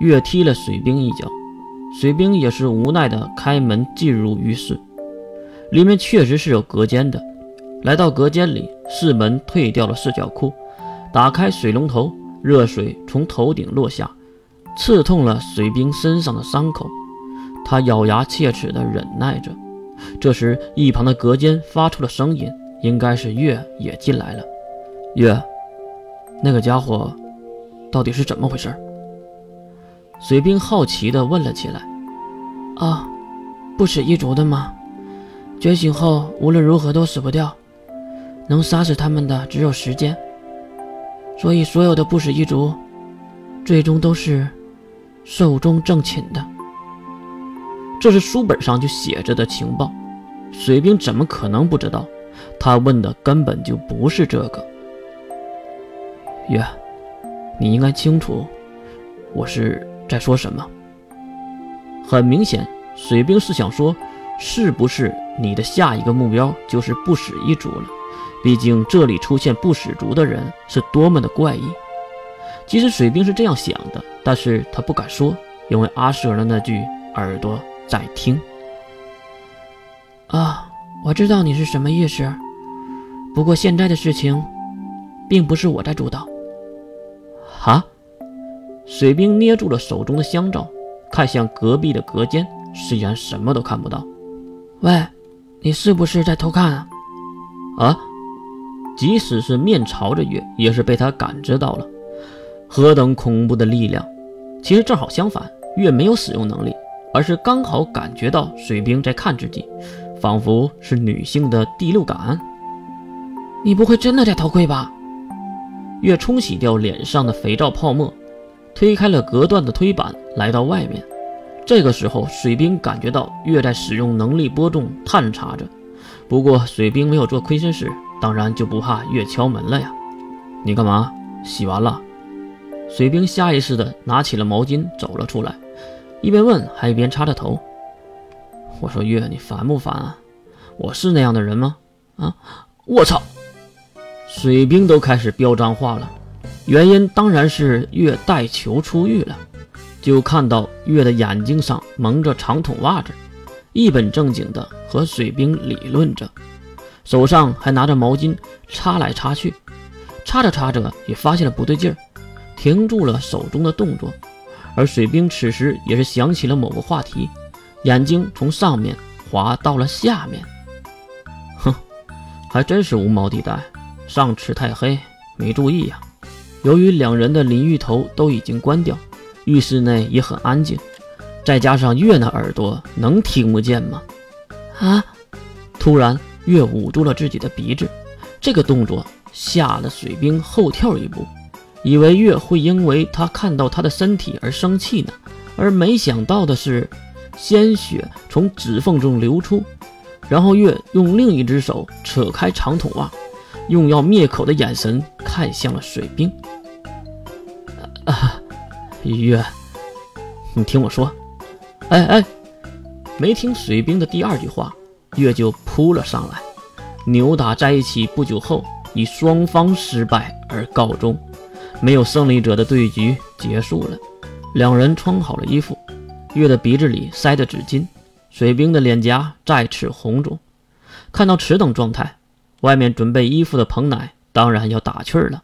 月踢了水兵一脚，水兵也是无奈的开门进入浴室。里面确实是有隔间的。来到隔间里，四门退掉了四角裤，打开水龙头，热水从头顶落下，刺痛了水兵身上的伤口。他咬牙切齿的忍耐着。这时，一旁的隔间发出了声音，应该是月也进来了。月，那个家伙到底是怎么回事？水兵好奇地问了起来。啊，不死一族的吗？觉醒后无论如何都死不掉，能杀死他们的只有时间。所以，所有的不死一族，最终都是寿终正寝的。这是书本上就写着的情报，水兵怎么可能不知道？他问的根本就不是这个。月，你应该清楚，我是在说什么。很明显，水兵是想说，是不是你的下一个目标就是不死一族了？毕竟这里出现不死族的人是多么的怪异。即使水兵是这样想的，但是他不敢说，因为阿舍的那句耳朵。在听啊，我知道你是什么意思。不过现在的事情，并不是我在主导。哈，水兵捏住了手中的香皂，看向隔壁的隔间，虽然什么都看不到。喂，你是不是在偷看啊？啊，即使是面朝着月，也是被他感知到了。何等恐怖的力量！其实正好相反，月没有使用能力。而是刚好感觉到水兵在看自己，仿佛是女性的第六感。你不会真的在偷窥吧？月冲洗掉脸上的肥皂泡沫，推开了隔断的推板，来到外面。这个时候，水兵感觉到月在使用能力波动探查着。不过，水兵没有做亏心事，当然就不怕月敲门了呀。你干嘛？洗完了？水兵下意识地拿起了毛巾，走了出来。一边问，还一边擦着头。我说：“月，你烦不烦啊？我是那样的人吗？啊！我操！”水兵都开始飙脏话了。原因当然是月带球出狱了。就看到月的眼睛上蒙着长筒袜子，一本正经的和水兵理论着，手上还拿着毛巾擦来擦去。擦着擦着，也发现了不对劲儿，停住了手中的动作。而水兵此时也是想起了某个话题，眼睛从上面滑到了下面。哼，还真是无毛地带，上池太黑，没注意呀。由于两人的淋浴头都已经关掉，浴室内也很安静，再加上月那耳朵能听不见吗？啊！突然，月捂住了自己的鼻子，这个动作吓得水兵后跳一步。以为月会因为他看到他的身体而生气呢，而没想到的是，鲜血从指缝中流出，然后月用另一只手扯开长筒袜，用要灭口的眼神看向了水兵。啊，月，你听我说，哎哎，没听水兵的第二句话，月就扑了上来，扭打在一起不久后，以双方失败而告终。没有胜利者的对局结束了，两人穿好了衣服，月的鼻子里塞着纸巾，水兵的脸颊再次红肿。看到此等状态，外面准备衣服的彭奶当然要打趣了：“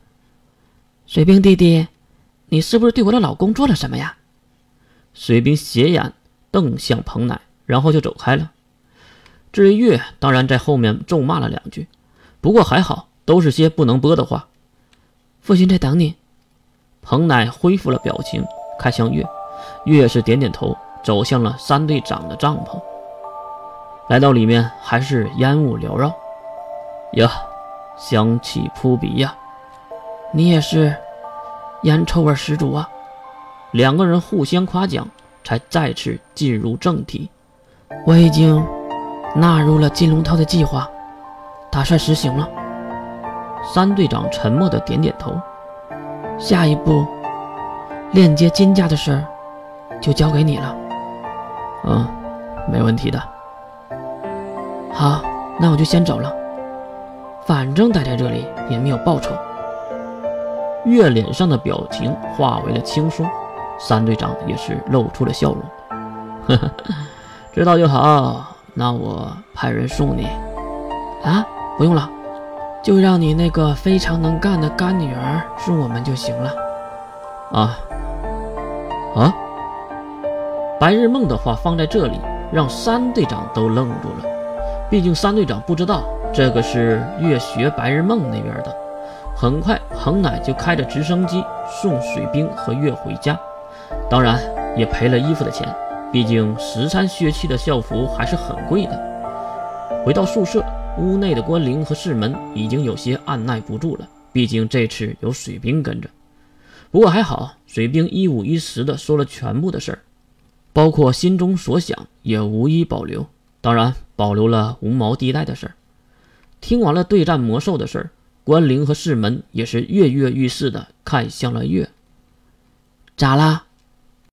水兵弟弟，你是不是对我的老公做了什么呀？”水兵斜眼瞪向彭奶，然后就走开了。至于月，当然在后面咒骂了两句，不过还好，都是些不能播的话。父亲在等你。彭奶恢复了表情，看向月，月是点点头，走向了三队长的帐篷。来到里面，还是烟雾缭绕，呀，香气扑鼻呀！你也是，烟臭味十足啊！两个人互相夸奖，才再次进入正题。我已经纳入了金龙套的计划，打算实行了。三队长沉默的点点头。下一步，链接金家的事儿就交给你了。嗯，没问题的。好，那我就先走了。反正待在这里也没有报酬。月脸上的表情化为了轻松，三队长也是露出了笑容。呵呵，知道就好。那我派人送你。啊，不用了，就让你那个非常能干的干女儿送我们就行了。啊啊！白日梦的话放在这里，让三队长都愣住了。毕竟三队长不知道这个是月学白日梦那边的。很快，恒奶就开着直升机送水兵和月回家，当然也赔了衣服的钱。毕竟十三血气的校服还是很贵的。回到宿舍，屋内的关灵和世门已经有些按耐不住了。毕竟这次有水兵跟着，不过还好，水兵一五一十的说了全部的事儿，包括心中所想也无一保留。当然，保留了无毛地带的事儿。听完了对战魔兽的事儿。关灵和世门也是跃跃欲试的看向了月，咋啦？